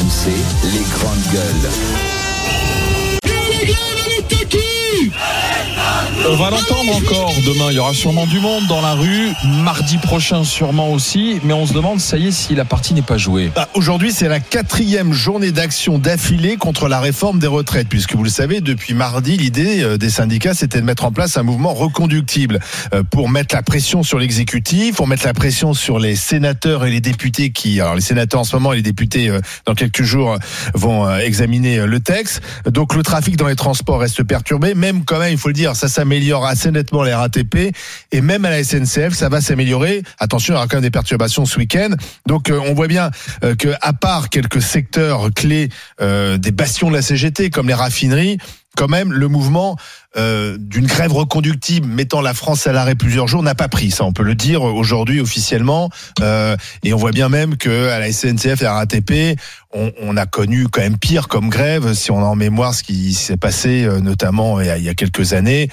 RMC, les grandes gueules. On va l'entendre encore demain. Il y aura sûrement du monde dans la rue. Mardi prochain, sûrement aussi. Mais on se demande, ça y est, si la partie n'est pas jouée. Bah, Aujourd'hui, c'est la quatrième journée d'action d'affilée contre la réforme des retraites, puisque vous le savez, depuis mardi, l'idée euh, des syndicats, c'était de mettre en place un mouvement reconductible euh, pour mettre la pression sur l'exécutif, pour mettre la pression sur les sénateurs et les députés qui, alors les sénateurs en ce moment et les députés euh, dans quelques jours vont examiner le texte. Donc le trafic dans les transports reste perturbé, même quand même, il faut le dire, ça s'améliore assez nettement les RATP et même à la SNCF, ça va s'améliorer. Attention, il y aura quand même des perturbations ce week-end. Donc euh, on voit bien euh, que à part quelques secteurs clés euh, des bastions de la CGT comme les raffineries, quand même le mouvement euh, d'une grève reconductible mettant la France à l'arrêt plusieurs jours n'a pas pris. Ça, on peut le dire aujourd'hui officiellement. Euh, et on voit bien même que à la SNCF et à la RATP, on, on a connu quand même pire comme grève, si on a en mémoire ce qui s'est passé euh, notamment il y, a, il y a quelques années.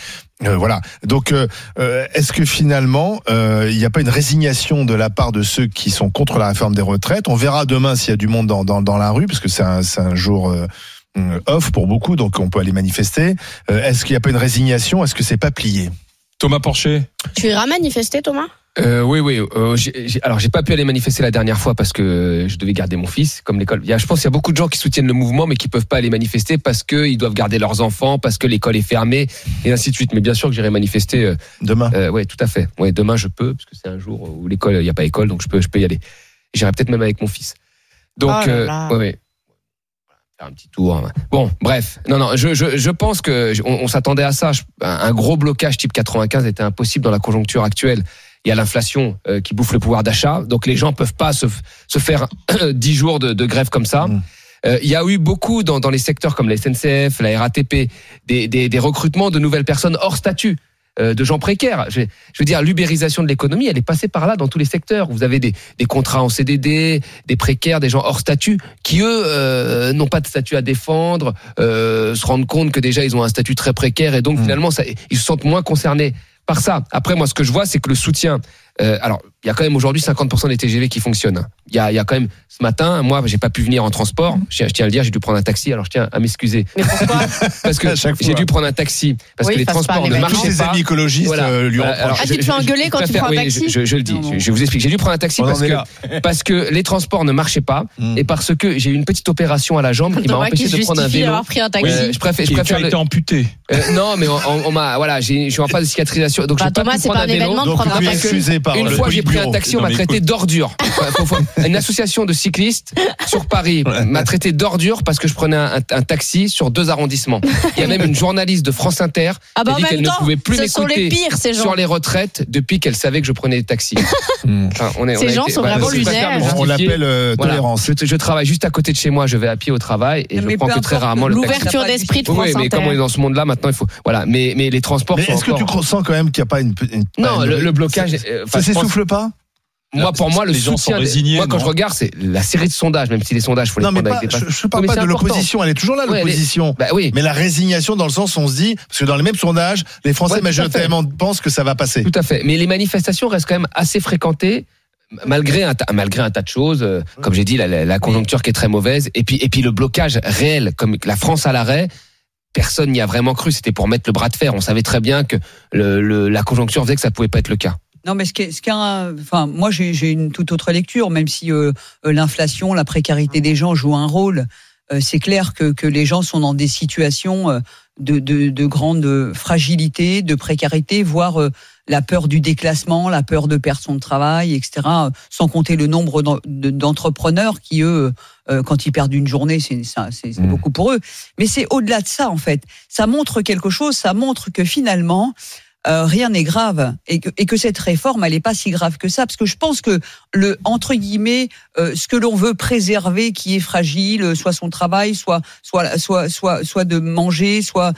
Euh, voilà. Donc, euh, euh, est-ce que finalement, il n'y a pas une résignation de la part de ceux qui sont contre la réforme des retraites? On verra demain s'il y a du monde dans, dans, dans la rue, parce que c'est un, un jour off pour beaucoup, donc on peut aller manifester. Euh, est-ce qu'il n'y a pas une résignation? Est-ce que c'est pas plié? Thomas Porcher Tu iras manifester, Thomas? Euh, oui, oui. Euh, j'ai- j'ai- alors, j'ai pas pu aller manifester la dernière fois parce que je devais garder mon fils, comme l'école. Il y a, je pense qu'il y a beaucoup de gens qui soutiennent le mouvement, mais qui peuvent pas aller manifester parce qu'ils doivent garder leurs enfants, parce que l'école est fermée, et ainsi de suite. Mais bien sûr que j'irai manifester. Euh, demain? euh, ouais, tout à fait. Ouais, demain je peux, parce que c'est un jour où l'école, il n'y a pas école, donc je peux, je peux y aller. J'irai peut-être même avec mon fils. Donc, Oh là euh, là. ouais, ouais. Un petit tour. hein. Bon, bref. Non, non, je, je, je pense que on, on s'attendait à ça. Un, gros blocage type 95 était impossible dans la conjoncture actuelle. Il y a l'inflation euh, qui bouffe le pouvoir d'achat, donc les gens peuvent pas se, se faire 10 jours de, de grève comme ça. Mm. Euh, il y a eu beaucoup dans, dans les secteurs comme la SNCF, la RATP, des, des, des recrutements de nouvelles personnes hors statut, de gens précaires. Je, je veux dire, l'ubérisation de l'économie, elle est passée par là dans tous les secteurs. Vous avez des, des contrats en CDD, des précaires, des gens hors statut, qui eux euh, n'ont pas de statut à défendre, euh, se rendent compte que déjà ils ont un statut très précaire et donc Mm. finalement ça, ils se sentent moins concernés par ça. Après, moi, ce que je vois, c'est que le soutien. Euh, alors, il y a quand même aujourd'hui 50% des TGV qui fonctionnent. Il y a, il y a quand même ce matin, moi, j'ai pas pu venir en transport. Je, je tiens à le dire, j'ai dû prendre un taxi. Alors, je tiens à m'excuser Mais pourquoi parce que j'ai dû prendre un taxi parce Oui, que les transports ne. Tous marchaient pas. amis écologistes Voilà. euh, lui Voilà, reprochent. alors, Ah, tu te fais engueuler quand tu prends un oui, taxi je, je- je le dis, Non, non. je, je vous explique. J'ai dû prendre un taxi parce que, parce que les transports ne marchaient pas Mm. et parce que j'ai eu une petite opération à la jambe qui m'a empêché de prendre un vélo. pris un taxi. Je préfère, je Qui préfère a le- été amputé. euh, non, mais on, m'a, voilà, je suis en phase de cicatrisation, donc Bah, j'ai pas Thomas, pu c'est prendre pas un un vélo. Par Une le fois, j'ai pris un taxi, on m'a traité d'ordure. Une association de cyclistes sur Paris m'a traité d'ordure parce que je prenais un, un taxi sur deux arrondissements. Il y a même une journaliste de France Inter Ah bah qui a en dit qu'elle même ne pouvait plus m'écouter sur les retraites depuis qu'elle savait que je prenais des taxis. Enfin, on est- on Ces gens été- sont voilà, vraiment lunaires. On l'appelle euh, Voilà. tolérance. Je, je travaille juste à côté de chez moi, je vais à pied au travail et je prends que très rarement le taxi. L'ouverture d'esprit de France oui, mais Inter. comme on est dans ce monde-là, maintenant il faut. Voilà, mais mais les transports. Est-ce que tu sens quand même qu'il n'y a pas une, Non, le blocage. Ça, pense- s'essouffle pas Moi, pour moi, le Les gens sont résignés, moi, quand non je regarde, c'est la série de sondages, même si les sondages, faut les Non, mais prendre pas, avec des je, je parle mais pas de l'opposition. Elle est toujours là, Ouais, l'opposition. Bah oui. Mais la résignation, dans le sens, on se dit, parce que dans les mêmes sondages, les Français Ouais, majoritairement pensent que ça va passer. Tout à fait. Mais les manifestations restent quand même assez fréquentées. Malgré un, tas, malgré un tas de choses, euh, comme j'ai dit, la, la- la conjoncture qui est très mauvaise, et puis, et puis le blocage réel, comme la France à l'arrêt, personne n'y a vraiment cru. C'était pour mettre le bras de fer. On savait très bien que le, le- la conjoncture faisait que ça pouvait pas être le cas. Non, mais ce qui est, ce qui est un- enfin, moi j'ai une toute autre lecture, même si euh, euh, l'inflation, la précarité des gens jouent un rôle. euh, c'est clair que, que les gens sont dans des situations euh, de, de, de grande fragilité, de précarité, voire euh, la peur du déclassement, la peur de perdre son travail, etc. Sans compter le nombre d'en- de- d'entrepreneurs qui, eux, euh, quand ils perdent une journée, c'est ça- c'est- c'est Mm. beaucoup pour eux. Mais c'est au-delà de ça, en fait. Ça montre quelque chose, ça montre que finalement, euh, rien n'est grave et que, et que cette réforme, elle n'est pas si grave que ça, parce que je pense que le entre guillemets, euh, ce que l'on veut préserver, qui est fragile, euh, soit son travail, soit soit soit soit soit de manger, soit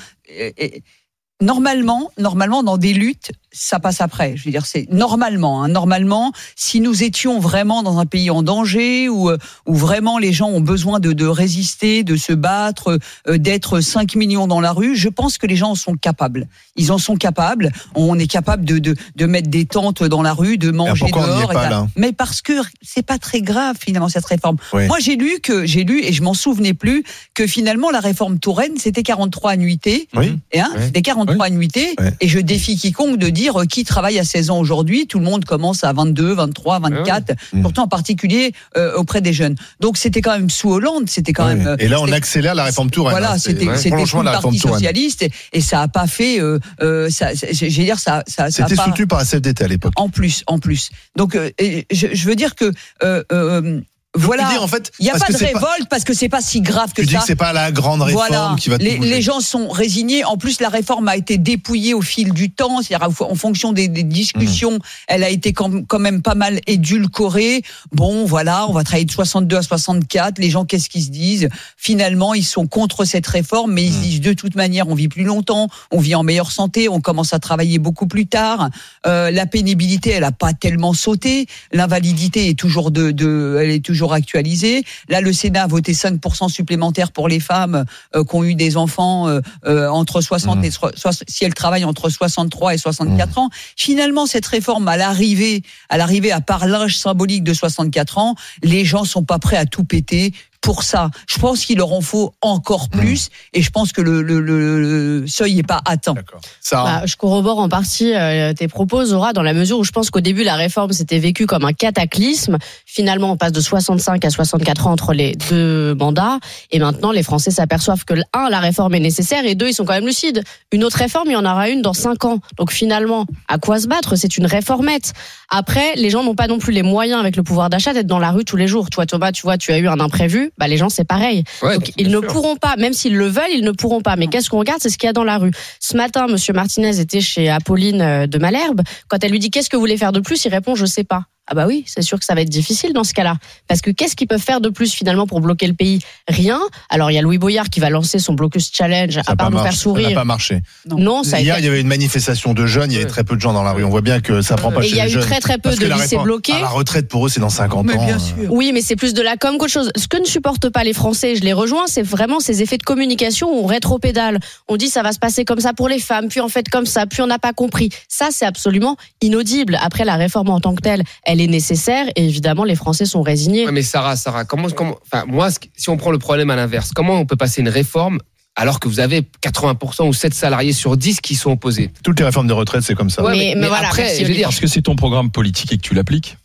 normalement, normalement dans des luttes, ça passe après. Je veux dire, c'est normalement, hein, normalement, si nous étions vraiment dans un pays en danger où, euh, où vraiment les gens ont besoin de, de résister, de se battre, euh, d'être 5 millions dans la rue, je pense que les gens en sont capables. Ils en sont capables. On est capable de, de, de mettre des tentes dans la rue, de manger dehors. et pas, ça. là Mais parce que c'est pas très grave finalement cette réforme. Oui. Moi j'ai lu que j'ai lu et je m'en souvenais plus que finalement la réforme Touraine c'était 43 annuités. Oui. Et hein, Ouais. C'était 43 annuités. Ouais. Et je défie quiconque de dire euh, qui travaille à 16 ans aujourd'hui. Tout le monde commence à 22, 23, 24, Mmh. surtout en particulier euh, auprès des jeunes. Donc c'était quand même sous Hollande, c'était quand même. euh, Et là, on accélère la réforme Touraine. voilà, hein. C'était c'était le Parti socialiste et, et ça a pas fait. Euh, euh, ça, veux dire, ça, ça, C'était soutenu par la CFDT à l'époque. en plus, en plus. Donc, euh, je, je veux dire que euh, euh, voilà. Dis, en fait, Il n'y a pas de révolte parce que c'est pas si grave que Tu dis ça. que c'est pas la grande réforme Voilà, qui va tout les, gens sont résignés. En plus, la réforme a été dépouillée au fil du temps, c'est-à-dire en fonction des, des discussions, Mmh. elle a été quand, quand même pas mal édulcorée. Bon, voilà, on va travailler de 62 à 64. Les gens, qu'est-ce qu'ils se disent? Finalement, ils sont contre cette réforme, mais ils Mmh. se disent de toute manière, on vit plus longtemps, on vit en meilleure santé, on commence à travailler beaucoup plus tard. Euh, la pénibilité, elle a pas tellement sauté. L'invalidité est toujours de, de, elle est toujours actualisée. Là, le Sénat a voté 5% supplémentaires pour les femmes euh, qui ont eu des enfants euh, euh, entre 60 Mmh. et so- so- si elles travaillent entre 63 et 64 Mmh. ans. Finalement, cette réforme, à l'arrivée, à l'arrivée à part l'âge symbolique de 64 ans, les gens sont pas prêts à tout péter. Pour ça, je pense qu'il leur en faut encore Mmh. plus, et je pense que le, le, le- le seuil n'est pas atteint. Ça, Bah, je corrobore en partie euh, tes propos, Zora, dans la mesure où je pense qu'au début, la réforme s'était vécue comme un cataclysme. Finalement, on passe de 65 à 64 ans entre les deux mandats. Et maintenant, les Français s'aperçoivent que, un, la réforme est nécessaire, et deux, ils sont quand même lucides. Une autre réforme, il y en aura une dans cinq ans. Donc finalement, à quoi se battre? C'est une réformette. Après, les gens n'ont pas non plus les moyens, avec le pouvoir d'achat, d'être dans la rue tous les jours. Toi, Thomas, tu vois, tu as eu un imprévu. Bah, les gens, c'est pareil. Ouais, Donc bien ils ne pourront pas, même s'ils le veulent, ils ne pourront pas. Mais qu'est-ce qu'on regarde? C'est ce qu'il y a dans la rue. Ce matin, Monsieur Martinez était chez Apolline euh, de Malherbe. Quand elle lui dit qu'est-ce que vous voulez faire de plus, il répond je sais pas. Ah bah oui, c'est sûr que ça va être difficile dans ce cas-là. Parce que qu'est-ce qu'ils peuvent faire de plus finalement pour bloquer le pays? Rien. Alors il y a Louis Boyard qui va lancer son blocus challenge ça à part nous faire marché. Ça n'a sourire. pas marché. Non, ça a Hier, été il y avait une manifestation de jeunes, il y avait très peu de gens dans la rue. On voit bien que ça prend pas Et chez il y a eu très très peu de lycées bloqués. La retraite pour eux, c'est dans 50 Mais ans. bien euh. sûr. Oui, mais c'est plus de la com qu'autre chose. Ce que ne supportent pas les Français, je les rejoins, c'est vraiment ces effets de communication où on rétropédale. On dit ça va se passer comme ça pour les femmes, puis en fait comme ça, puis on n'a pas compris. Ça, c'est absolument inaudible. Après, la réforme en tant que telle, elle est nécessaire et évidemment, les Français sont résignés. Ouais, mais Sarah, Sarah, comment, comment, enfin, moi, si on prend le problème à l'inverse, comment on peut passer une réforme alors que vous avez 80% ou 7 salariés sur 10 qui sont opposés? Toutes les réformes des retraites, c'est comme ça. Ouais, Mais- mais voilà, après, je veux dire, Parce que c'est ton programme politique et que tu l'appliques.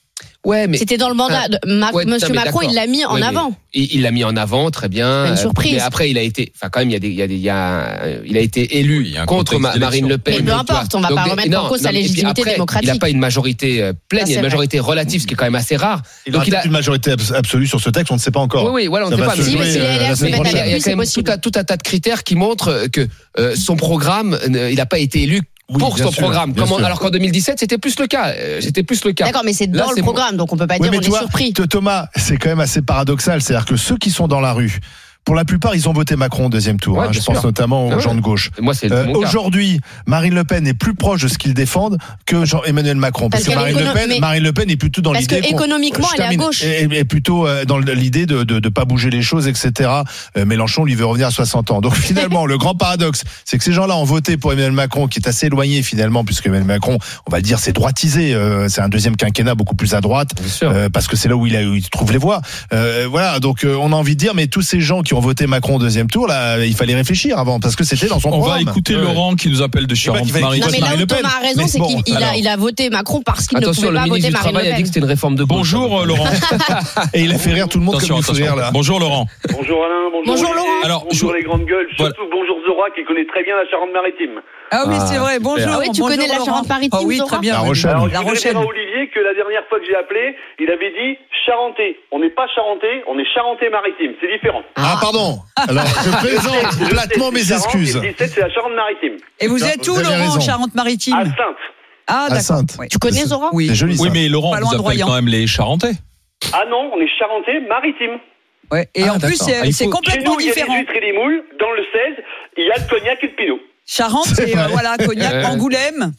Ouais, mais C'était dans le mandat. de Ma- Ouais, Monsieur Macron, il l'a mis en Ouais, avant. il l'a mis en avant, très bien. Une surprise. Mais après, il a été, enfin, quand même, il y a des, il y a des, il y a, euh, il a été élu Oui, a contre Marine. Le Pen. Mais peu importe, on va Donc, pas remettre en cause sa légitimité après, démocratique. Il n'a pas une majorité euh, pleine, Ça, il y a c'est une vrai. majorité relative, ce qui est quand même assez rare. Il Donc, il a- une majorité abs- absolue sur ce texte, on ne sait pas encore. Oui, oui, voilà, on Ça ne sait va pas. Si, mais jouer, si les LR se mettent c'est tout possible. un, tout un tas de critères qui montrent que son programme, il n'a pas été élu Oui, pour son sûr, programme. Comment- alors qu'en 2017, c'était plus le cas. Euh, C'était plus le cas. D'accord, mais c'est dans le bon. programme, donc on peut pas Oui, dire on est vois, surpris. Thomas, c'est quand même assez paradoxal. C'est-à-dire que ceux qui sont dans la rue, pour la plupart, ils ont voté Macron au deuxième tour. Ouais, hein. je pense sûr. notamment aux Ah ouais. gens de gauche. Moi, c'est Euh. Aujourd'hui, Marine Le Pen est plus proche de ce qu'ils défendent que Jean Emmanuel Macron. Parce, Parce que est Marine Le, Pen, mais- Marine Le Pen est plutôt dans Parce que l'idée. économiquement, elle est à gauche. Et, et plutôt euh, dans l'idée de ne pas bouger les choses, etc. Euh, Mélenchon, lui, veut revenir à 60 ans. Donc finalement, le grand paradoxe, c'est que ces gens-là ont voté pour Emmanuel Macron, qui est assez éloigné finalement, puisque Emmanuel Macron, on va le dire, c'est droitisé. euh, c'est un deuxième quinquennat beaucoup plus à droite. Bien sûr. Euh, parce que c'est là où il, a, où il trouve les voix. Euh, voilà, donc euh, on a envie de dire, mais tous ces gens qui ont voté Macron au deuxième tour, là, il fallait réfléchir avant, parce que c'était dans son On va programme. écouter Ouais. Laurent qui nous appelle de Charente-Marie. Non, mais là où Le Pen. Thomas a raison, c'est bon, qu'il il a, il a voté Macron parce qu'il ne pouvait le pas ministre voter du Marine Travail Le a dit Pen. que c'était une réforme de. Bonjour euh, Laurent. Et il a fait rire tout le monde Attention, comme il faut attention. rire là. Bonjour Laurent. Bonjour Alain, bonjour, Bonjour Laurent. Alors, bonjour je- les grandes gueules, Voilà. surtout bonjour Zora qui connaît très bien la Charente-Maritime. Ah oui, Ah, c'est vrai. Bonjour. Ah oui, tu bonjour, connais la Laurent. Charente-Maritime, Ah oui, très bien. La. Rochelle. Alors, La Rochelle. dire à Olivier que la dernière fois que j'ai appelé, il avait dit Charentais. On n'est pas Charentais, on est Charentais-Maritime, c'est différent. Ah pardon. Alors je présente platement 17, mes excuses. et Le 17, c'est la Charente-Maritime. Et vous êtes où, Laurent, Charente-Maritime À Sainte. Ah, d'accord. Oui. Tu connais Zora Oui. Joli. Oui, mais Laurent vous Royan. quand même les Charentais. Ah non, on est Charentais-Maritime. Ouais. Et Ah, en plus, c'est Ah, il c'est faut- Chez complètement nous, il y a différent. des huîtres et des moules. Dans le 16, il y a le cognac et le pinot. Charente, C'est c'est euh, voilà, Cognac. Angoulême.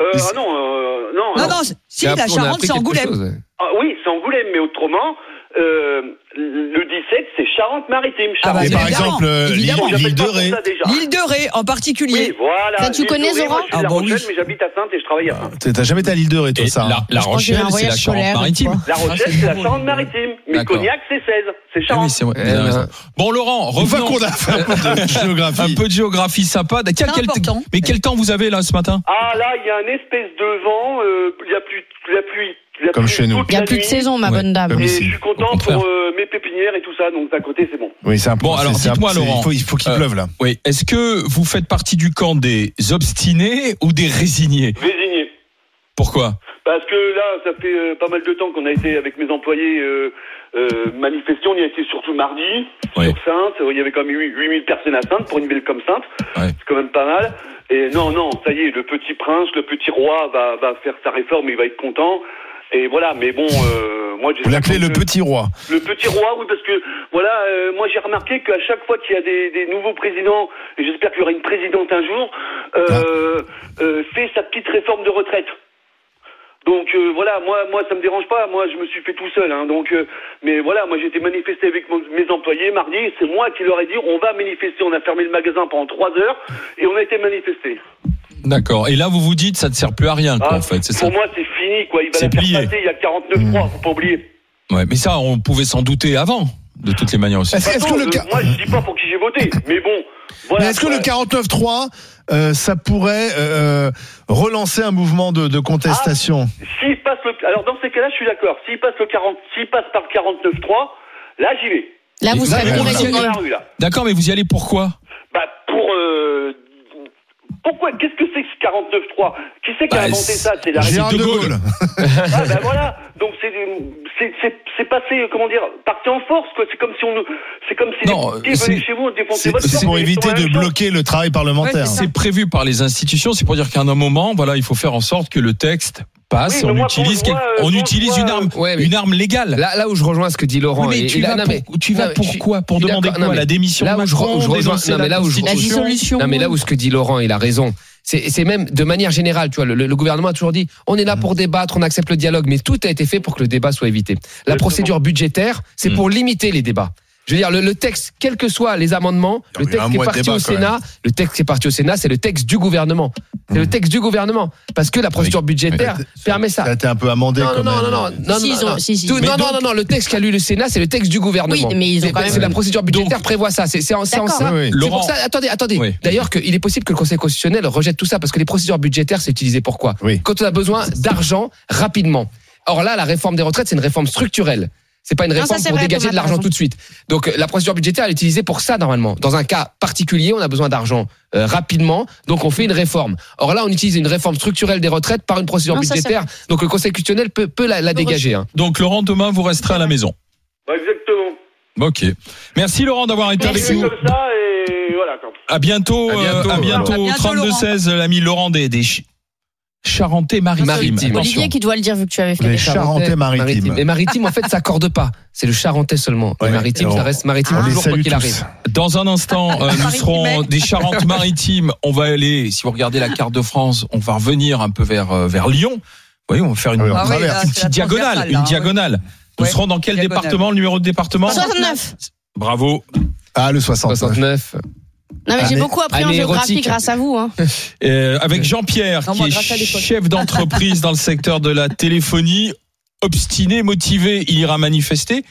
Euh, ah non, euh, non, Non, non. non, si, Et la Charente, c'est Angoulême. chose, ouais. Ah oui, c'est Angoulême, mais autrement, euh, le 17, c'est Charente-Maritime. Ah bah, Et Charente. par évidemment, exemple, euh, l'île évidemment. l'île J'appelle de Ré. L'île de Ré en particulier. Oui, voilà. Ça, tu l'île connais, de Ré, Zora Moi, je suis Ah La oui. Rochelle, mais j'habite à Sainte et je travaille à Sainte. T'as t'as jamais été à l'île de Ré, toi, Et ça la, la un Rochelle, c'est la Charente-Maritime. La Ah, Rochelle, c'est c'est la. Charente-Maritime. Mais. Cognac, c'est 16. C'est Ah oui, Charente. c'est vrai. Eh vous avez ben, raison. Bon, Laurent, revenons. qu'on a fait un peu de géographie. Un peu de géographie sympa. Quel, quel- important. mais quel temps vous avez là ce matin? Ah là, il y a un espèce de vent. euh, Il y a plus la pluie. Comme chez nous. Il n'y a plus de saison, ma Ouais. bonne dame. Et je suis content pour euh, mes pépinières et tout ça, donc d'un côté c'est bon. Oui, c'est un Bon, alors, dites-moi, Laurent. Il faut, il faut qu'il Euh, pleuve, là. Oui. Est-ce que vous faites partie du camp des obstinés ou des résignés Résigné. Pourquoi Parce que là, ça fait euh, pas mal de temps qu'on a été avec mes employés manifester. On y a été surtout mardi, Oui. sur Sainte. Il y avait quand même 8000 personnes à Sainte pour une ville comme Sainte. Ouais. C'est quand même pas mal. Et non, non, ça y est, le petit prince, le petit roi va, va faire sa réforme, il va être content. Et voilà, mais bon, euh, moi j'ai Vous l'appelez le 52 petit roi. Le petit roi, oui, parce que voilà, euh, moi j'ai remarqué qu'à chaque fois qu'il y a des, des nouveaux présidents, et j'espère qu'il y aura une présidente un jour, euh, euh, fait sa petite réforme de retraite. Donc euh, voilà, moi, moi ça me dérange pas, moi je me suis fait tout seul, hein, donc euh, mais voilà, moi j'ai été manifesté avec mon- mes employés mardi, c'est moi qui leur ai dit on va manifester, on a fermé le magasin pendant trois heures et on a été manifesté. D'accord. Et là, vous vous dites, ça ne sert plus à rien, quoi, Ah, en fait. C'est ça. pour moi c'est fini, quoi, il va C'est la faire plié. passer, il y a 49 faut pas oublier. Ouais, mais ça, on pouvait s'en douter avant, de toutes les manières aussi. Est-ce est-ce que le ca- euh, moi je dis pas pour qui j'ai voté, mais bon, voilà. Mais est-ce que le quoi. 49.3, euh, ça pourrait euh, relancer un mouvement de, de contestation? S'il passe le, alors dans ces cas-là, je suis d'accord. S'il passe le 40, s'il passe par le 49.3, là j'y vais. Là, vous Là, serez là. D'accord, mais vous y allez pourquoi? Bah pour euh, pourquoi Qu'est-ce que c'est que ce 49.3 Qui c'est qui a Bah, inventé ça C'est la Gérard De Gaulle. Gaulle. Ah ben voilà. Donc c'est c'est c'est c'est passé comment dire parti en force quoi. C'est comme si on nous c'est comme si Non, les petits c'est- venaient chez vous défoncer C'est votre c'est porte pour ils éviter la de même chose. bloquer le travail parlementaire. Ouais, c'est ça. C'est prévu par les institutions. C'est pour dire qu'à un moment, voilà, il faut faire en sorte que le texte passe. Oui, mais on moi, utilise, quel- on une arme, Ouais, mais- une arme légale. Là, là où je rejoins ce que dit Laurent. Oui, mais et- tu et là, vas, non, mais- pour, tu vas non, suis- pourquoi Pour demander quoi Non, La démission là où je, Macron, où je rejoins, dénoncer non, mais la là où je, La Constitution dissolution. non, mais là où ce que dit Laurent, il a raison. C'est c'est même de manière générale, tu vois, le, le gouvernement a toujours dit, on est là pour débattre, on accepte le dialogue, mais tout a été fait pour que le débat soit évité. La procédure budgétaire, c'est Mm. pour limiter les débats. Je veux dire, le, le texte, quels que soient les amendements, Il le texte qui est parti débat, au Sénat, le texte qui est parti au Sénat, c'est le texte du gouvernement. C'est le texte du gouvernement. Parce que la procédure budgétaire permet ça. Ça a été un peu amendé Non, quand non, non, même. non, non, Si, non, ont- non. si, si. Tout- Mais non, non, donc- non, non, le texte qu'a lu le Sénat, c'est le texte du gouvernement. Oui, mais ils ont quand même- C'est la procédure budgétaire Donc- prévoit ça. C'est c'est en, en ça. Oui, oui. C'est Laurent- pour ça. Attendez, attendez. Oui. D'ailleurs, qu'il est possible que le Conseil constitutionnel rejette tout ça parce que les procédures budgétaires, c'est utilisé pour quoi? Oui. Quand on a besoin d'argent rapidement. Or là, la réforme des retraites, c'est une réforme structurelle. C'est pas une réforme pour vrai, dégager de l'argent tout de suite. Donc euh, la procédure budgétaire elle est utilisée pour ça normalement. Dans un cas particulier, on a besoin d'argent euh, rapidement, donc on fait une réforme. Or là, on utilise une réforme structurelle des retraites par une procédure Non, ça, c'est budgétaire. Donc le Conseil constitutionnel peut, peut la, la dégager. hein. Donc Laurent, demain, vous resterez à la maison. Bah, exactement. Ok. Merci Laurent d'avoir été avec nous. comme ça et voilà. quoi. À bientôt, À bientôt, euh, à bientôt, À bientôt, 32 16 l'ami Laurent des, des Ch- Charentais maritimes. Maritime. Attention. Olivier qui doit le dire vu que tu avais fait Les les Charentais maritimes. Et maritime, en fait, ça accorde pas. C'est le charentais seulement. Ouais. Le maritime, Et ça reste maritime les toujours quoi qu'il arrive. Dans un instant, euh, nous Maritime. serons des Charentes-Maritimes. On va aller, si vous regardez la carte de France, on va revenir un peu vers euh, vers Lyon. Vous voyez, on va faire une, Ah oui, Ah là, une la petite diagonale, une hein, diagonale. Nous Ouais. serons dans quel Diagonale. département, le numéro de département? 69. Bravo. Ah, le 69. 69. Non, mais j'ai beaucoup appris en géographie érotique. grâce à vous. Hein. Euh, avec Jean-Pierre, qui moi, est chef d'entreprise dans le secteur de la téléphonie, obstiné, motivé, il ira manifester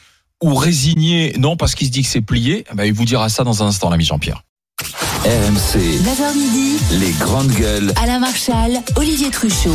ou résigné, non, parce qu'il se dit que c'est plié. Eh ben, il vous dira ça dans un instant, l'ami Jean-Pierre. RMC, 9h midi, les grandes gueules. Alain Marchal, Olivier Truchot.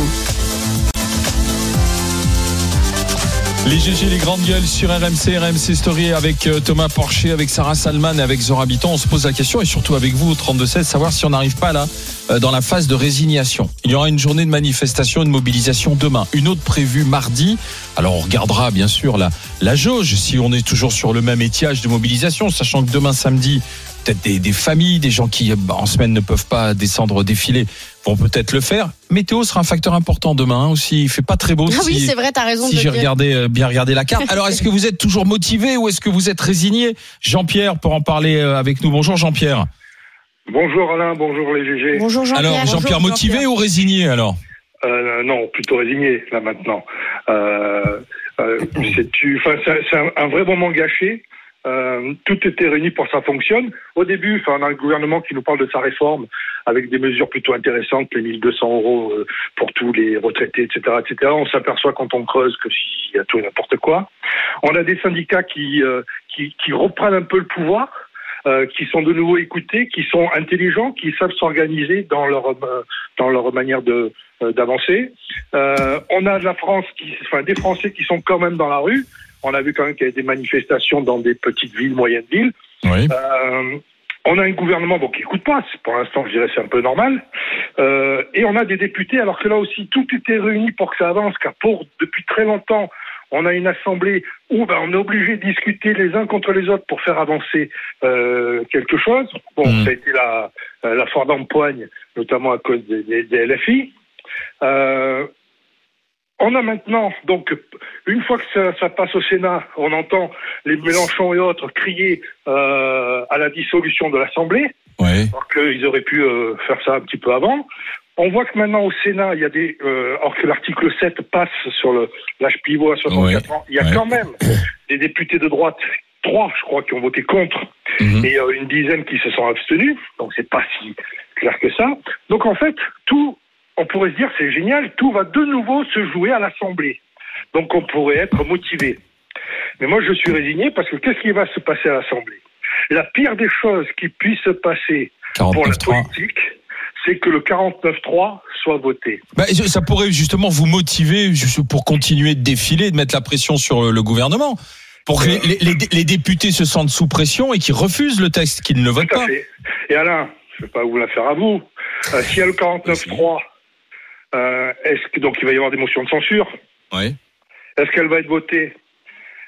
Les GG, les grandes gueules sur RMC, RMC Story avec euh, Thomas Porcher, avec Sarah Salman et avec Zora Biton. On se pose la question et surtout avec vous au 32-16, savoir si on n'arrive pas là euh, dans la phase de résignation. Il y aura une journée de manifestation, de mobilisation demain. Une autre prévue mardi. Alors on regardera bien sûr la, la jauge si on est toujours sur le même étiage de mobilisation, sachant que demain samedi, peut-être des, des familles, des gens qui bah, en semaine ne peuvent pas descendre défiler vont peut-être le faire. Météo sera un facteur important demain hein, aussi. Il fait pas très beau. Ah oui, si- c'est vrai, t'as raison si j'ai regardé euh, bien regardé la carte. Alors est-ce que vous êtes toujours motivé ou est-ce que vous êtes résigné? Jean-Pierre pour en parler euh, avec nous. Bonjour Jean-Pierre. Bonjour Alain, bonjour les GG. Bonjour Jean-Pierre. Alors Jean-Pierre motivé ou résigné alors? Euh, non, plutôt résigné là maintenant. Euh, euh, c'est un vrai moment gâché. Euh, tout était réuni pour que ça fonctionne. Au début, enfin, on a un gouvernement qui nous parle de sa réforme avec des mesures plutôt intéressantes, les 1200 euros euh, pour tous les retraités, etc., etc. On s'aperçoit quand on creuse que s'il y a tout et n'importe quoi. On a des syndicats qui, euh, qui, reprennent un peu le pouvoir, qui sont de nouveau écoutés, qui sont intelligents, qui savent s'organiser dans leur dans leur manière de d'avancer. On a de la France, qui, enfin des Français qui sont quand même dans la rue. On a vu quand même qu'il y avait des manifestations dans des petites villes, moyennes villes. Oui. Euh, on a un gouvernement bon, qui n'écoute pas, pour l'instant je dirais c'est un peu normal. Euh, et on a des députés, alors que là aussi tout était réuni pour que ça avance, car pour depuis très longtemps on a une assemblée où ben, on est obligé de discuter les uns contre les autres pour faire avancer euh, quelque chose. Bon, Mhm. ça a été la, la foire d'empoigne, notamment à cause des, des- des LFI. Euh, on a maintenant, donc, une fois que ça, ça passe au Sénat, on entend les Mélenchon et autres crier euh, à la dissolution de l'Assemblée, alors qu'ils auraient pu euh, faire ça un petit peu avant. On voit que maintenant au Sénat, il y a des, euh, alors que l'article 7 passe sur le l'âge pivot à 64 ans, il y a ouais. quand même des députés de droite, trois, je crois, qui ont voté contre, Mhm. et une dizaine qui se sont abstenus. Donc c'est pas si clair que ça. Donc en fait, tout, on pourrait se dire, c'est génial, tout va de nouveau se jouer à l'Assemblée. Donc on pourrait être motivé. Mais moi, je suis résigné parce que qu'est-ce qui va se passer à l'Assemblée? La pire des choses qui puisse se passer pour la 49.3. politique, c'est que le 49-3 soit voté. Bah, ça pourrait justement vous motiver pour continuer de défiler, de mettre la pression sur le, le gouvernement. Pour que les, les- députés se sentent sous pression et qu'ils refusent le texte, qu'ils ne le votent pas. fait. Et Alain, je ne vais pas vous la faire à vous. Euh, S'il y a le 49-3, euh, est-ce que donc il va y avoir des motions de censure? Oui. Est-ce qu'elle va être votée?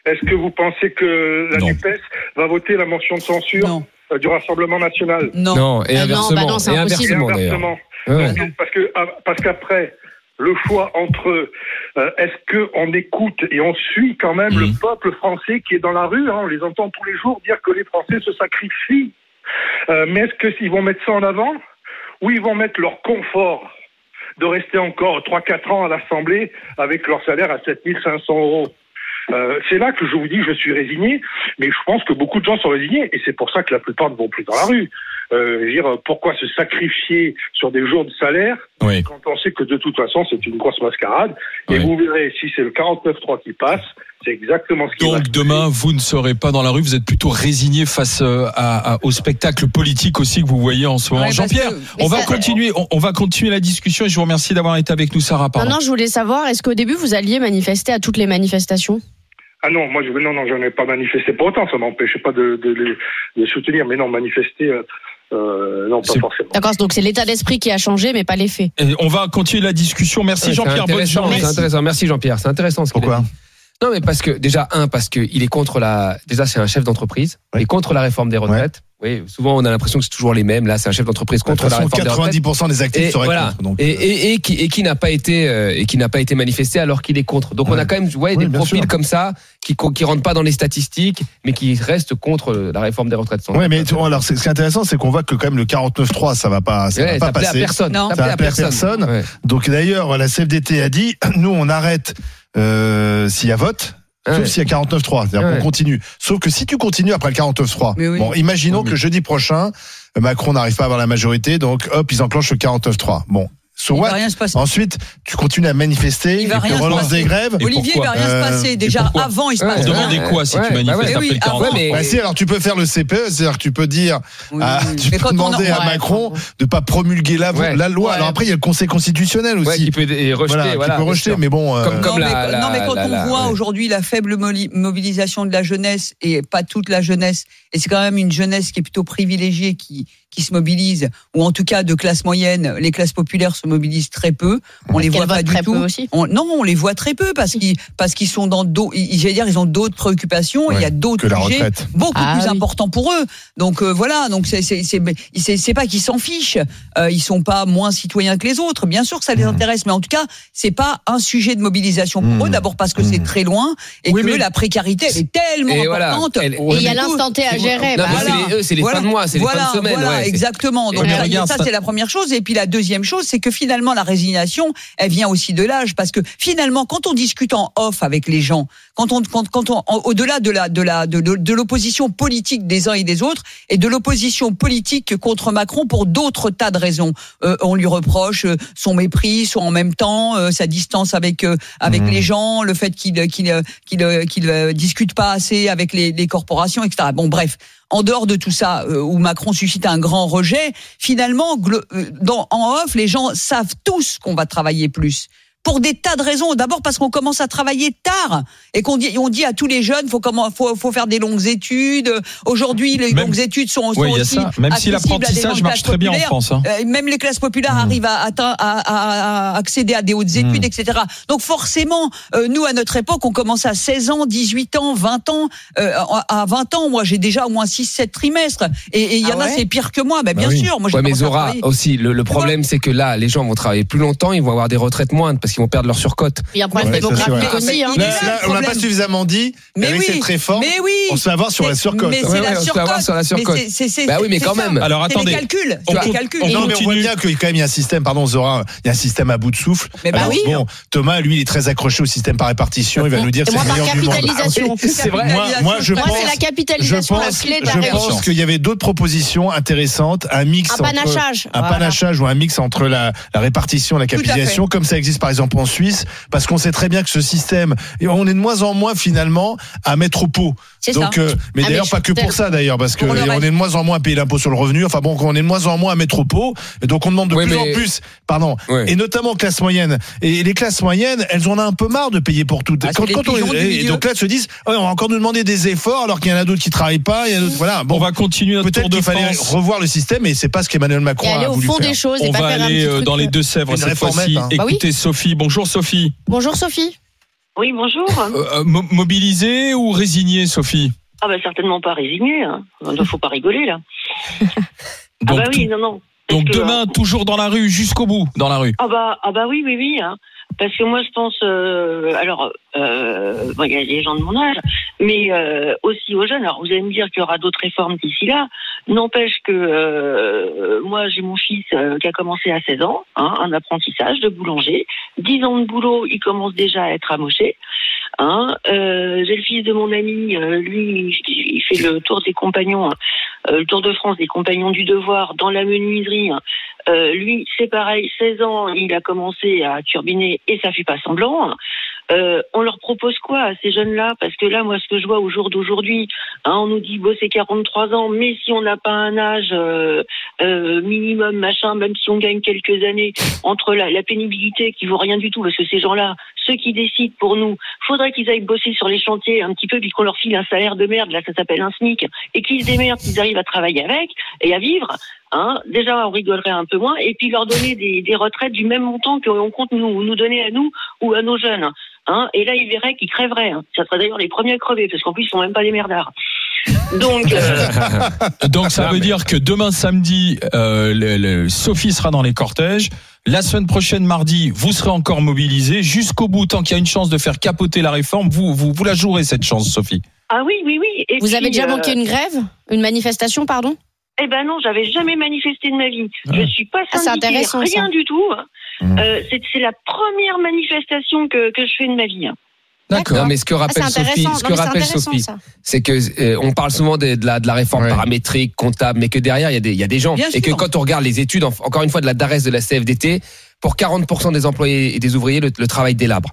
Est-ce que vous pensez que la Non. NUPES va voter la motion de censure Non. euh, du Rassemblement national? Non. Non, et Ah non, inversement. bah non, c'est et inversement inversement. Ouais, parce que ah, parce qu'après le choix entre euh, est-ce que on écoute et on suit quand même Mhm. le peuple français qui est dans la rue, hein, on les entend tous les jours dire que les Français se sacrifient, Euh, mais est-ce que s'ils vont mettre ça en avant? Ou ils vont mettre leur confort? De rester encore 3-4 ans à l'Assemblée avec leur salaire à 7500 euros Euh, c'est là que je vous dis je suis résigné, mais je pense que beaucoup de gens sont résignés et c'est pour ça que la plupart ne vont plus dans la rue. Euh, dire, pourquoi se sacrifier sur des jours de salaire Oui. quand on sait que de toute façon c'est une grosse mascarade Et vous verrez, si c'est le 49-3 qui passe, c'est exactement ce qui Donc demain, vous ne serez pas dans la rue, vous êtes plutôt résigné face euh, à, à- au spectacle politique aussi que vous voyez en ce moment. Ouais, Jean-Pierre, que- on va ça- continuer, on, on va continuer la discussion et je vous remercie d'avoir été avec nous, Sarah. Pardon. non, je voulais savoir, est-ce qu'au début, vous alliez manifester à toutes les manifestations? Ah non, moi je non non, j'en ai pas manifesté. Pour autant, ça m'empêchait pas de, de, les- de soutenir, mais non, manifester, euh, euh, non, pas C'est- forcément. D'accord, donc c'est l'état d'esprit qui a changé, mais pas les faits. Et on va continuer la discussion. Merci Ouais, Jean-Pierre. Bonne c'est intéressant. Merci Jean-Pierre. C'est intéressant ce Pourquoi. Non, mais parce que déjà un, parce que il est contre la. Déjà, c'est un chef d'entreprise. Il est contre la réforme des retraites. Oui, souvent on a l'impression que c'est toujours les mêmes. Là, c'est un chef d'entreprise De toute contre la façon, réforme des retraites. 90% des actifs Et seraient voilà. contre. Donc, Et, euh, et, et qui, et qui n'a pas été euh, et qui n'a pas été manifesté alors qu'il est contre. Donc on a quand même ouais, Oui, des profils sûr. comme ça qui qui rentrent pas dans les statistiques, mais qui restent contre la réforme des retraites. doute. mais tu vois, alors c'est- ce qui est intéressant, c'est qu'on voit que quand même le 49.3, ça va pas, ça Ouais, va ça pas plaît à passer. personne. Non. Ça Ça plaît à personne. personne. Ouais. Donc d'ailleurs, la CFDT a dit, nous on arrête euh, s'il y a vote. Ouais. Sauf s'il y a 49.3, c'est-à-dire Ouais. qu'on continue. Sauf que si tu continues après le 49.3, Mais oui. bon, imaginons Oui, que jeudi prochain, Macron n'arrive pas à avoir la majorité, donc hop, ils enclenchent le 49.3. Bon, so Il what? va rien se passer. Ensuite, tu continues à manifester, Il va et tu relances passer. des grèves. Et Olivier, il va rien Euh, se passer. et Déjà avant, il se passe rien. demandez quoi si Ouais, tu bah manifestes ouais. après Oui, le ah 49 ouais, mais- Bah si, alors tu peux faire le CPE, c'est-à-dire que tu peux dire, Oui, ah, oui. tu Mais peux quand on en- demander à Macron de pas promulguer la, Ouais. la loi. Ouais. Alors après, il y a le Conseil constitutionnel aussi. Ouais, qui peut et rejeter. voilà, voilà, qui peut rejeter, mais bon. euh, Comme- non, mais, quand on voit aujourd'hui la faible mobilisation de la jeunesse et pas toute la jeunesse, et c'est quand même une jeunesse qui est plutôt privilégiée qui qui se mobilise, ou en tout cas de classe moyenne, les classes populaires se mobilisent très peu. On les voit pas du très tout. peu aussi. On- non, on les voit très peu parce qu'ils parce qu'ils sont dans d'autres. J'allais dire, ils ont d'autres préoccupations. il y a d'autres sujets beaucoup Ah plus oui. importants pour eux. Donc euh, voilà. Donc c'est c'est pas qu'ils s'en fichent. Euh, ils sont pas moins citoyens que les autres. Bien sûr que ça les intéresse, mais en tout cas c'est pas un sujet de mobilisation pour Mmh. eux. D'abord parce que c'est Mmh. très loin et Oui, que mais- la précarité elle est tellement Et voilà, importante. elle- Et il y a l'instant T à gérer. Non, bah mais voilà. c'est les, eux, c'est les voilà, fins de mois, c'est les fins de semaine. Voilà, exactement. Donc ça- c'est la première chose. Et puis la deuxième chose, c'est que finalement la résignation, elle vient aussi de l'âge, parce que finalement, quand on discute en off avec les gens, quand on, quand, quand on, au-delà de la, de la, de, de- de l'opposition politique des uns et des autres, et de l'opposition politique contre Macron pour d'autres tas de raisons, Euh, on lui reproche euh, son mépris, son en même temps, euh, sa distance avec euh, avec Mhm. les gens, le fait qu'il qu'il euh, qu'il euh, qu'il euh, discute pas assez avec les, les corporations, etc. Bon, bref. En dehors de tout ça, euh, où Macron suscite un grand rejet, finalement, euh, en off, les gens savent tous qu'on va travailler plus. Pour des tas de raisons. D'abord parce qu'on commence à travailler tard et qu'on dit, on dit à tous les jeunes, faut comment, faut, faut faire des longues études. Aujourd'hui, les Même- longues études sont, sont Oui, il y a aussi ça. Même si l'apprentissage marche très bien en. France. hein. Euh, même les classes populaires Mmh. arrivent à, atteindre- à, accéder à des hautes études, Mmh. etc. Donc forcément, euh, nous à notre époque, on commence à 16 ans, 18 ans, 20 ans. Euh, à 20 ans, moi j'ai déjà au moins 6-7 trimestres. Et il y Ah en a, ouais c'est pire que moi. Ben, bien Bah oui. sûr, moi j'ai Ouais, mais Zora aussi, le, le problème c'est que là, les gens vont travailler plus longtemps, ils vont avoir des retraites moindres parce qu'ils vont perdre leur surcote. Il y a un problème Ouais, démographique aussi. Hein. Là, là, on n'a pas suffisamment dit. Mais avec oui, cette réforme, mais oui. on se fait avoir sur la surcote. Mais Ouais, c'est ouais, la on se fait avoir surcote. sur la surcote. Bah oui, mais quand ça. même. Alors, attendez. les calculs. On C'est les compte- calculs. on Et Non, mais on voit continue. bien qu'il y a quand même il y a un système, pardon Zora, il y a un système à bout de souffle. Mais bah Alors, oui. bon, Thomas, lui, il est très accroché au système par répartition, il va nous dire c'est le meilleur du monde. capitalisation. C'est vrai. Moi, moi, je pense, c'est la je capitalisation, la pense, clé de la je pense qu'il y avait d'autres propositions intéressantes, un mix Un entre panachage. un panachage ou un mix entre la, répartition et la capitalisation, comme ça existe par exemple en Suisse, parce qu'on sait très bien que ce système, on est de moins en moins finalement à mettre au pot. C'est Donc, ça. euh, mais Ah, d'ailleurs mais pas que pour ça d'ailleurs, parce que on est de moins en moins à payer l'impôt sur le revenu. Enfin bon, on est de moins en moins à mettre au pot, et donc on demande de plus mais- en plus, pardon, et notamment classe moyenne. Et les classes moyennes, elles en ont un peu marre de payer pour tout. Ah, les pigeons du et donc là, elles se disent, ouais, on va encore nous demander des efforts alors qu'il y en a d'autres qui travaillent pas. Il y a d'autres, voilà. Bon, on va continuer notre peut-être tour de qu'il fallait France. revoir le système, et c'est pas ce qu'Emmanuel Macron a au voulu fond faire. des choses et On va aller euh, dans les euh. Deux-Sèvres cette fois-ci. hein. Bah. Écoutez Sophie. Bonjour Sophie. Bonjour Sophie. Oui, bonjour. Euh, euh, mo- ou résignée Sophie? Ah bah certainement pas résigné. Hein. Il ne faut pas rigoler là. Ah bah oui, non, non. Donc que, demain, euh, toujours dans la rue, jusqu'au bout, dans la rue. Ah bah, ah bah oui, oui, oui. Hein. Parce que moi, je pense, euh, alors, euh, bon, il y a des gens de mon âge, mais euh, aussi aux jeunes. Alors, vous allez me dire qu'il y aura d'autres réformes d'ici là. N'empêche que euh, moi, j'ai mon fils euh, qui a commencé à 16 ans, hein, un apprentissage de boulanger. 10 ans de boulot, il commence déjà à être amoché. Hein. Euh, j'ai le fils de mon ami, euh, lui, il fait le tour des compagnons, euh, le tour de France des compagnons du devoir dans la menuiserie. hein. Euh, lui, c'est pareil, 16 ans, il a commencé à turbiner et ça fait pas semblant. Euh, on leur propose quoi à ces jeunes-là? Parce que là, moi, ce que je vois au jour d'aujourd'hui, hein, on nous dit bosser 43 ans, mais si on n'a pas un âge euh, euh, minimum, machin, même si on gagne quelques années, entre la, la pénibilité qui vaut rien du tout, parce que ces gens-là, ceux qui décident pour nous, faudrait qu'ils aillent bosser sur les chantiers un petit peu, puis qu'on leur file un salaire de merde, là, ça s'appelle un SMIC, et qu'ils se démerdent, qu'ils arrivent à travailler avec et à vivre. Hein, déjà, on rigolerait un peu moins, et puis leur donner des, des retraites du même montant qu'on compte nous, nous donner à nous ou à nos jeunes. Hein, et là, ils verraient qu'ils crèveraient. hein. Ça serait d'ailleurs les premiers à crever, parce qu'en plus, ils sont même pas des merdards. Donc, euh, Donc ça veut dire que demain samedi, euh, le- le- Sophie sera dans les cortèges. La semaine prochaine, mardi, vous serez encore mobilisés jusqu'au bout, tant qu'il y a une chance de faire capoter la réforme. Vous, vous, vous la jouerez cette chance, Sophie. ah oui, oui, oui. Et Vous puis, avez déjà euh, manqué une grève? Une manifestation, pardon? Eh ben non, j'avais jamais manifesté de ma vie. Je suis pas Ah, syndiquée, intéressant, rien ça. du tout. Mmh. Euh, c'est la première manifestation que, que je fais de ma vie. hein. Non, mais ce que Ah, rappelle Sophie, ce que rappelle Sophie, c'est que euh, on parle souvent de, de la, de la réforme Ouais. paramétrique, comptable, mais que derrière il y a des, il y a des gens Bien et que quand on regarde les études, en- encore une fois de la DARES de la CFDT, pour 40% des employés et des ouvriers, le, le travail délabre.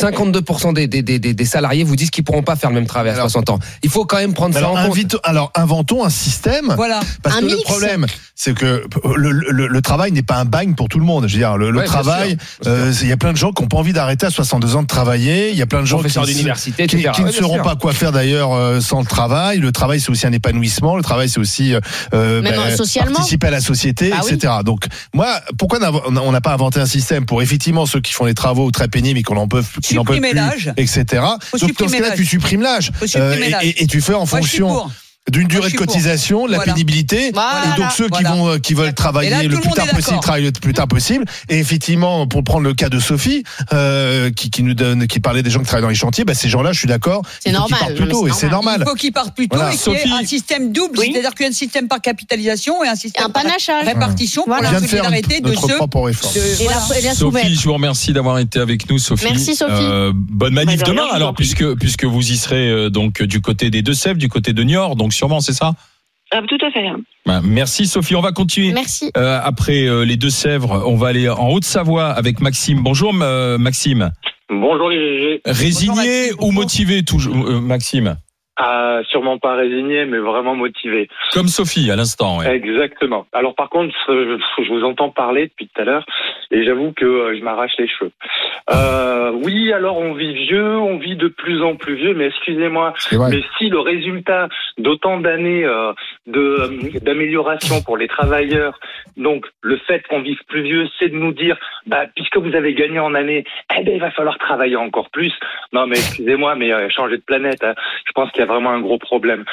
52% des, des, des, des salariés vous disent qu'ils pourront pas faire le même travail à Alors- 60 ans. Il faut quand même prendre ça Alors, en compte. alors, inventons un système. Voilà. Parce Un que le mix. problème, c'est que le, le- le travail n'est pas un bagne pour tout le monde. Je veux dire, le, le Ouais, travail, euh, il y a plein de gens qui n'ont pas envie d'arrêter à 62 ans de travailler. Il y a plein de gens qui, d'université, qui, ne Ouais, sauront pas quoi faire d'ailleurs euh, sans le travail. Le travail, c'est aussi un épanouissement. Le travail, c'est aussi euh, Même, euh, socialement. participer à la société, Bah oui. etc. Donc, moi, pourquoi on n'a pas inventé un système pour effectivement ceux qui font les travaux très pénibles et qu'on n'en peuvent Supprimer plus, l'âge. etc. Faut Donc, dans ce cas-là, tu supprimes l'âge Euh, et- l'âge. et, et tu fais en Moi, je suis fonction pour. D'une durée de pour. cotisation, de la Voilà. pénibilité, Voilà. et donc ceux qui vont, euh, qui veulent travailler là, le le plus tard possible, travailler le plus tard possible. Et effectivement, pour prendre le cas de Sophie, euh, qui, qui nous donne, qui parlait des gens qui travaillent dans les chantiers, bah, ces gens-là, je suis d'accord, C'est il faut qu'ils normal, partent plus tôt, et c'est normal. Il faut qu'ils partent plus tôt Voilà. et qu'il y ait Sophie. un système double, Oui. c'est-à-dire qu'il y a un système par capitalisation et un système Un par panachage. répartition pour la vient de faire solidarité de notre ceux. propre réforme. de- Et voilà. la, et la souvette. Sophie, je vous remercie d'avoir été avec nous, Sophie. Merci, Sophie. Euh, bonne manif Bah, rien, demain, alors, puisque, puisque vous y serez euh, donc du côté des Deux-Sèvres, du côté de Niort, donc sûrement, c'est ça Ah, tout à fait. Bah, Merci, Sophie. On va continuer. Merci. Euh, après euh, les Deux-Sèvres, on va aller en Haute-Savoie avec Maxime. Bonjour, euh, Maxime. Bonjour les GG. Résigné Maxime, ou motivé, toujours, euh, Maxime Ah, sûrement pas résigné, mais vraiment motivé. Comme Sophie à l'instant. ouais. Exactement. Alors par contre, je vous entends parler depuis tout à l'heure et j'avoue que euh, je m'arrache les cheveux. Euh, oui, alors on vit vieux, on vit de plus en plus vieux, mais excusez-moi, mais si le résultat d'autant d'années euh, de euh, d'amélioration pour les travailleurs, donc le fait qu'on vive plus vieux, c'est de nous dire, bah puisque vous avez gagné en années, eh ben il va falloir travailler encore plus. Non mais excusez-moi, mais euh, changer de planète, hein, je pense qu'il y a vraiment un gros problème.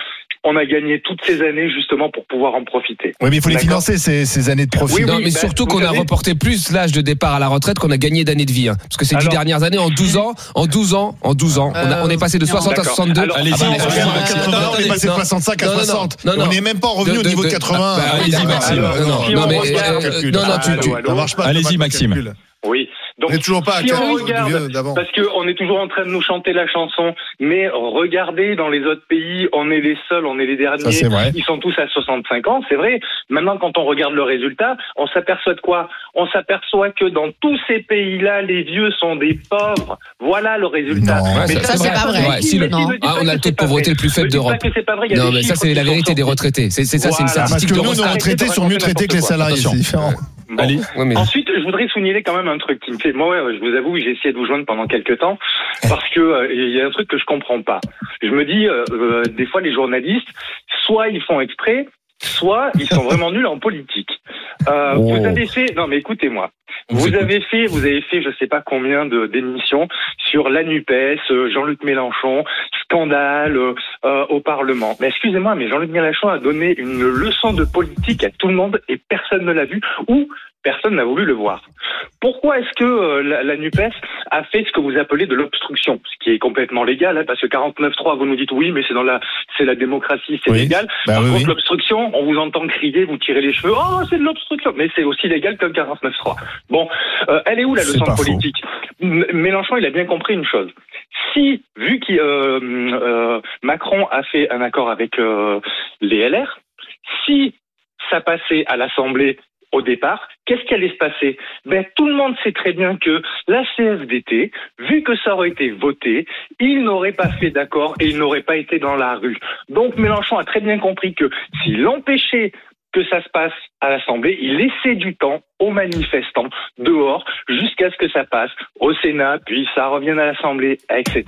On a gagné toutes ces années justement pour pouvoir en profiter. Oui, mais il faut les financer, ces, ces années de profit. Oui, non, oui, mais bah, surtout qu'on a reporté plus l'âge de départ à la retraite qu'on a gagné d'années de vie. hein. Parce que ces dix dernières années, en 12 ans, en 12 ans, en 12 ans, on, a- on est passé de non. 60 à D'accord. 62. Alors, Allez-y, Ah bah, on Maxime. regarde, en Maxime. 80, on est passé de non. 65 à Non, non, non. 60. Non, non. On n'est même pas revenu De- au niveau de de- 80. bah, allez-y, Maxime. Non, non, non, euh, tu- Ça marche pas. Allez-y, Maxime. calcul. Oui. Donc, On n'est toujours pas à si 4 on regarde, parce que on est toujours en train de nous chanter la chanson, mais regardez dans les autres pays, on est les seuls, on est les Ça, derniers. c'est vrai. Ils sont tous à 65 ans, c'est vrai. Maintenant, quand on regarde le résultat, on s'aperçoit de quoi? On s'aperçoit que dans tous ces pays-là, les vieux sont des pauvres. Voilà le résultat. Non. Mais ça, c'est pas vrai. Ah, on a le taux de pauvreté le plus faible d'Europe. que c'est pas vrai, il y a Non, mais ça, c'est la vérité des retraités. C'est ça, c'est une statistique que de nous, nos retraite. retraités sont mieux traités que les salariés, c'est différent. Bon. Allez. Ouais, mais- Ensuite, je voudrais souligner quand même un truc qui me fait. Moi, ouais, je vous avoue, j'ai essayé de vous joindre pendant quelques temps parce que euh, il y a un truc que je comprends pas. Je me dis, euh, euh, des fois, les journalistes, soit ils font exprès, soit ils sont vraiment nuls en politique. Euh, Oh. Vous avez fait, non mais écoutez-moi, vous avez fait, vous avez fait, je sais pas combien de d'émissions sur la Nupes, euh, Jean-Luc Mélenchon, scandale euh, euh, au Parlement. Mais excusez-moi, mais Jean-Luc Mélenchon a donné une leçon de politique à tout le monde et personne ne l'a vu ou personne n'a voulu le voir. Pourquoi est-ce que euh, la, la Nupes a fait ce que vous appelez de l'obstruction, ce qui est complètement légal, hein, parce que 49.3, vous nous dites oui, mais c'est dans la, c'est la démocratie, c'est Oui. légal. Bah Par oui, contre, oui. l'obstruction, on vous entend crier, vous tirez les cheveux, oh, c'est de l'obstruction, mais c'est aussi légal que le 49.3. Bon, euh, elle est où la leçon politique? M- Mélenchon, il a bien compris une chose. Si, vu que euh, euh, Macron a fait un accord avec euh, les LR, si ça passait à l'Assemblée au départ, qu'est-ce qui allait se passer? Ben tout le monde sait très bien que la CFDT, vu que ça aurait été voté, il n'aurait pas fait d'accord et il n'aurait pas été dans la rue. Donc Mélenchon a très bien compris que s'il empêchait que ça se passe à l'Assemblée, il laissait du temps aux manifestants dehors jusqu'à ce que ça passe au Sénat, puis ça revienne à l'Assemblée, etc.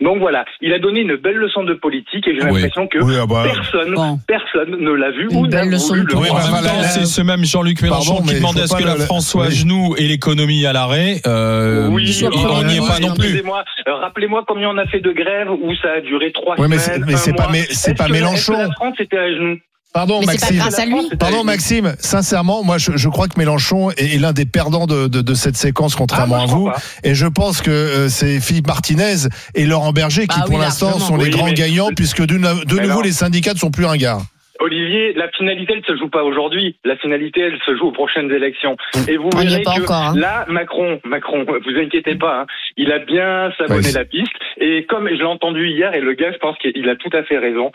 Donc voilà, il a donné une belle leçon de politique et j'ai Oui. l'impression que Oui, ah bah, personne, Bon. personne ne l'a vu Une ou n'a voulu le Oui, voir. bah, là, c'est ce même Jean-Luc Mélenchon Pardon, qui demandait à ce que la France soit à genoux et l'économie à l'arrêt. Euh, Oui, il- on n'y est pas non plus. Excusez-moi, rappelez-moi combien on a fait de grèves où ça a duré trois Oui, mais semaines. mais c'est pas- mais c'est pas que- Mélenchon. La France était à genoux? Pardon, Mais c'est pas Maxime. grâce à lui. Pardon Maxime, sincèrement, moi je, je crois que Mélenchon est, est l'un des perdants de, de, de cette séquence, contrairement Ah, moi, à vous. Et je pense que euh, c'est Philippe Martinez et Laurent Berger qui Bah pour oui, l'instant sont les grands mais- gagnants puisque de, nouveau les syndicats ne sont plus ringards. Olivier, la finalité, elle se joue pas aujourd'hui. La finalité, elle se joue aux prochaines élections. Et vous On verrez que encore, hein. là, Macron, Macron, vous inquiétez pas, hein, il a bien savonné Ouais, la piste. Et comme je l'ai entendu hier, et le gars, je pense qu'il a tout à fait raison.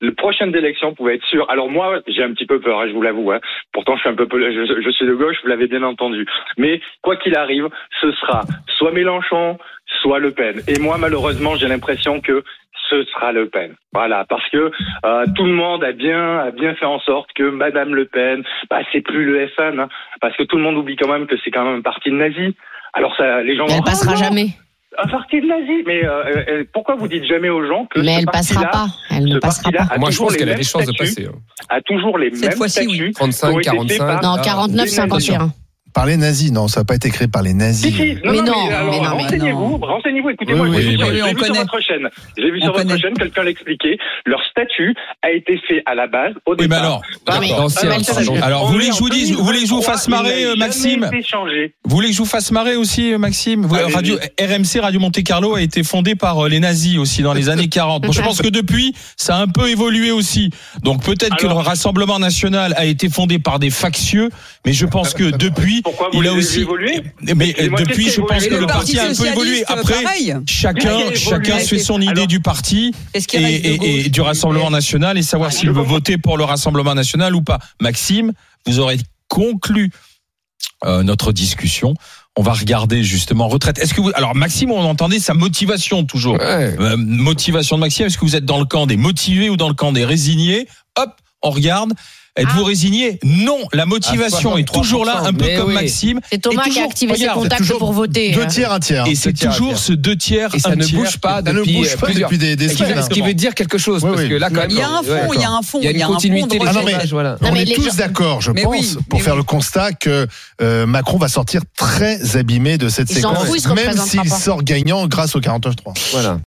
Les prochaines élections pouvaient être sûres. Alors moi, j'ai un petit peu peur, hein, je vous l'avoue. Hein. Pourtant, je suis un peu, je, je suis de gauche, vous l'avez bien entendu. Mais quoi qu'il arrive, ce sera soit Mélenchon, soit Le Pen. Et moi, malheureusement, j'ai l'impression que ce sera Le Pen. Voilà, parce que euh, tout le monde a bien a bien fait en sorte que Madame Le Pen, bah c'est plus le FN, hein, parce que tout le monde oublie quand même que c'est quand même un parti de nazis. Alors ça, les gens. Mais vont, elle passera Ah, jamais. Un parti de nazis, mais euh, euh, pourquoi vous dites jamais aux gens que Mais ce elle passera pas. Elle ne passera pas. Moi, je pense qu'elle a des chances de passer. hein. a toujours les Cette mêmes fois-ci, oui. statuts. 35, ont été faits 45. par- Non, là. 49, Des mêmes 51. Par les nazis. Non, ça n'a pas été créé par les Si, nazis. si, non, Mais non, non, mais, alors, mais non, renseignez-vous, renseignez-vous, écoutez-moi, Oui, oui, on vu sur votre chaîne. Je l'ai vu On sur votre connaît. chaîne, quelqu'un l'expliquait. Leur statut a été fait à la base, au Oui, mais départ. alors, par- mais- pardon. Alors, On vous voulez que je vous dise- vous voulez que je vous fasse 2023, marrer, euh, Maxime. Vous voulez que je vous fasse marrer aussi, euh, Maxime. Radio RMC, Radio Monte Carlo, a été fondée par euh, les nazis aussi dans les années 40. Bon, je pense que depuis, ça a un peu évolué aussi. Donc peut-être que le Alors- Rassemblement national a été fondé par des factieux, mais je pense que depuis, Pourquoi vous il a aussi. évolué Mais depuis, je pense que le parti a un peu évolué. Après, chacun, chacun se fait son idée du parti et, du Rassemblement national et savoir Ah, s'il veut voter pour le Rassemblement national ou pas. Maxime, vous aurez conclu euh, notre discussion. On va regarder justement retraite. Est-ce que vous alors Maxime, on entendait sa motivation toujours. Ouais. Euh, motivation de Maxime. Est-ce que vous êtes dans le camp des motivés ou dans le camp des résignés? Hop, on regarde. Êtes-vous Ah. résigné Non, la motivation est toujours là, un peu mais comme oui. Maxime. C'est Thomas qui a activé ses regarde, contacts toujours pour voter. Deux hein. tiers, un tiers. Et c'est toujours ce deux tiers, Et ça un ne tiers. bouge pas Ça ne depuis bouge pas plusieurs. depuis des, des Ce qui, semaines. veut, ce qui veut dire quelque chose, Oui, parce oui. que là, quand même, Il y a un fond, il y a un fond, il y a une un fond continuité On est tous d'accord, je pense, pour faire le constat que euh, Macron va sortir très abîmé de cette séquence, même s'il pas. sort gagnant grâce au 49-3. voilà.